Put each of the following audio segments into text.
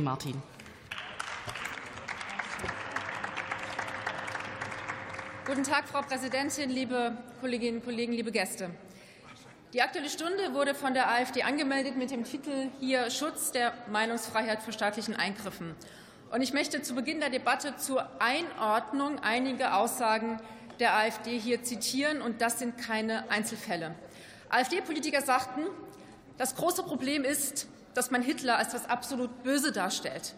Martin. Guten Tag, Frau Präsidentin, liebe Kolleginnen und Kollegen, liebe Gäste. Die Aktuelle Stunde wurde von der AfD angemeldet mit dem Titel hier Schutz der Meinungsfreiheit vor staatlichen Eingriffen. Und ich möchte zu Beginn der Debatte zur Einordnung einige Aussagen der AfD hier zitieren, und das sind keine Einzelfälle. AfD-Politiker sagten, das große Problem ist, dass man Hitler als das absolut Böse darstellt.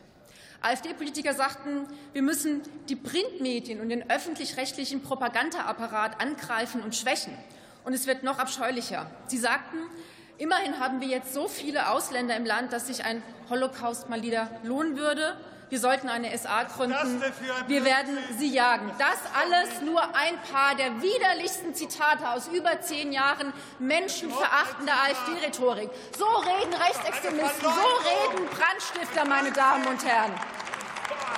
AfD-Politiker sagten, wir müssen die Printmedien und den öffentlich-rechtlichen Propagandaapparat angreifen und schwächen. Und es wird noch abscheulicher. Sie sagten, immerhin haben wir jetzt so viele Ausländer im Land, dass sich ein Holocaust mal wieder lohnen würde. Wir sollten eine SA gründen. Wir werden sie jagen. Das alles nur ein paar der widerlichsten Zitate aus über zehn Jahren menschenverachtender AfD-Rhetorik. So reden Rechtsextremisten, so reden Brandstifter, meine Damen und Herren.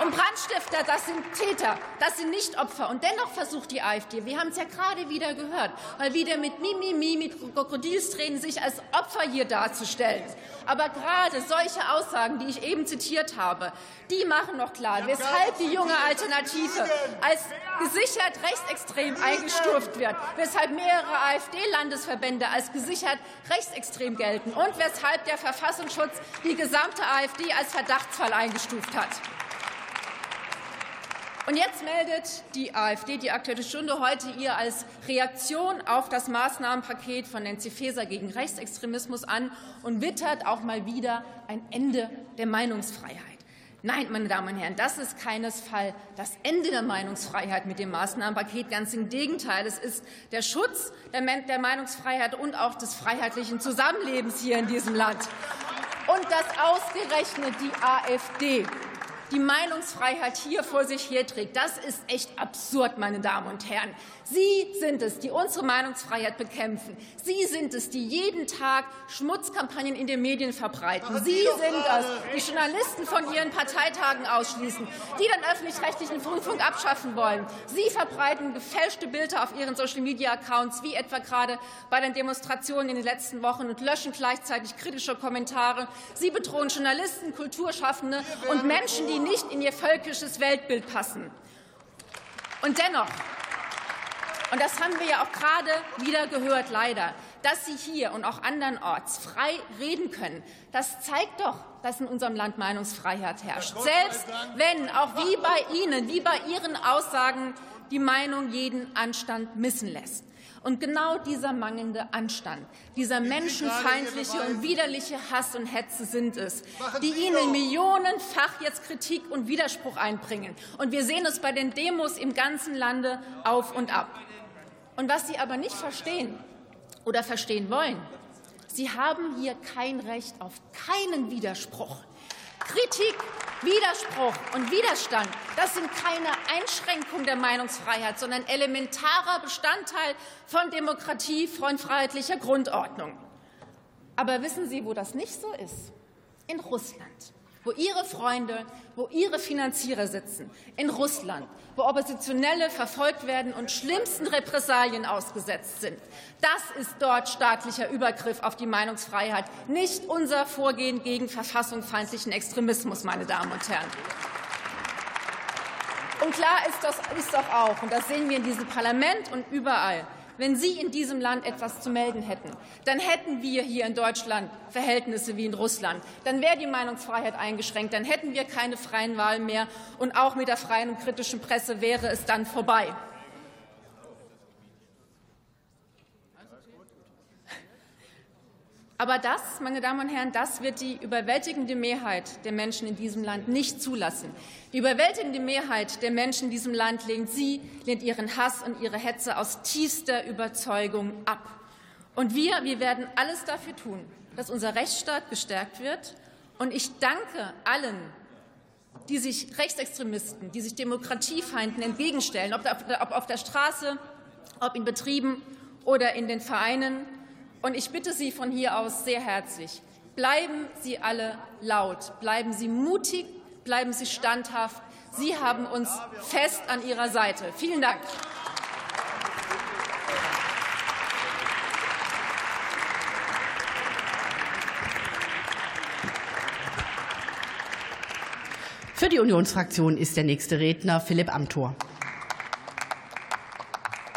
Und Brandstifter, das sind Täter, das sind nicht Opfer. Und dennoch versucht die AfD, wir haben es ja gerade wieder gehört, mal wieder mit Mimimi, mit Krokodilstränen sich als Opfer hier darzustellen. Aber gerade solche Aussagen, die ich eben zitiert habe, die machen noch klar, weshalb die junge Alternative als gesichert rechtsextrem eingestuft wird, weshalb mehrere AfD-Landesverbände als gesichert rechtsextrem gelten und weshalb der Verfassungsschutz die gesamte AfD als Verdachtsfall eingestuft hat. Und jetzt meldet die AfD die Aktuelle Stunde heute ihr als Reaktion auf das Maßnahmenpaket von Nancy Faeser gegen Rechtsextremismus an und wittert auch mal wieder ein Ende der Meinungsfreiheit. Nein, meine Damen und Herren, das ist keinesfalls das Ende der Meinungsfreiheit mit dem Maßnahmenpaket. Ganz im Gegenteil, es ist der Schutz der Meinungsfreiheit und auch des freiheitlichen Zusammenlebens hier in diesem Land. Und dass ausgerechnet die AfD die Meinungsfreiheit hier vor sich herträgt. Das ist echt absurd, meine Damen und Herren. Sie sind es, die unsere Meinungsfreiheit bekämpfen. Sie sind es, die jeden Tag Schmutzkampagnen in den Medien verbreiten. Sie sind es, die Journalisten von ihren Parteitagen ausschließen, die den öffentlich-rechtlichen Rundfunk abschaffen wollen. Sie verbreiten gefälschte Bilder auf ihren Social-Media-Accounts, wie etwa gerade bei den Demonstrationen in den letzten Wochen, und löschen gleichzeitig kritische Kommentare. Sie bedrohen Journalisten, Kulturschaffende und Menschen, die nicht in ihr völkisches Weltbild passen. Und dennoch und das haben wir ja auch gerade wieder gehört, leider. Dass Sie hier und auch andernorts frei reden können, das zeigt doch, dass in unserem Land Meinungsfreiheit herrscht. Selbst wenn, auch wie bei Ihnen, wie bei Ihren Aussagen, die Meinung jeden Anstand missen lässt. Und genau dieser mangelnde Anstand, dieser menschenfeindliche und widerliche Hass und Hetze sind es, die Ihnen millionenfach jetzt Kritik und Widerspruch einbringen. Und wir sehen es bei den Demos im ganzen Lande auf und ab. Und was Sie aber nicht verstehen oder verstehen wollen, Sie haben hier kein Recht auf keinen Widerspruch. Kritik, Widerspruch und Widerstand, das sind keine Einschränkung der Meinungsfreiheit, sondern elementarer Bestandteil von Demokratie, von freiheitlicher Grundordnung. Aber wissen Sie, wo das nicht so ist? In Russland wo ihre Freunde, wo ihre Finanzierer sitzen, in Russland, wo Oppositionelle verfolgt werden und schlimmsten Repressalien ausgesetzt sind. Das ist dort staatlicher Übergriff auf die Meinungsfreiheit, nicht unser Vorgehen gegen verfassungsfeindlichen Extremismus, meine Damen und Herren. Und klar ist, das ist doch auch, und das sehen wir in diesem Parlament und überall, wenn Sie in diesem Land etwas zu melden hätten, dann hätten wir hier in Deutschland Verhältnisse wie in Russland. Dann wäre die Meinungsfreiheit eingeschränkt. Dann hätten wir keine freien Wahlen mehr. Und auch mit der freien und kritischen Presse wäre es dann vorbei. Aber das, meine Damen und Herren, das wird die überwältigende Mehrheit der Menschen in diesem Land nicht zulassen. Die überwältigende Mehrheit der Menschen in diesem Land lehnt sie, lehnt ihren Hass und ihre Hetze aus tiefster Überzeugung ab. Und wir, wir werden alles dafür tun, dass unser Rechtsstaat gestärkt wird. Und ich danke allen, die sich Rechtsextremisten, die sich Demokratiefeinden entgegenstellen, ob auf der Straße, ob in Betrieben oder in den Vereinen. Und ich bitte Sie von hier aus sehr herzlich, bleiben Sie alle laut, bleiben Sie mutig, bleiben Sie standhaft. Sie haben uns fest an Ihrer Seite. Vielen Dank. Für die Unionsfraktion ist der nächste Redner Philipp Amthor.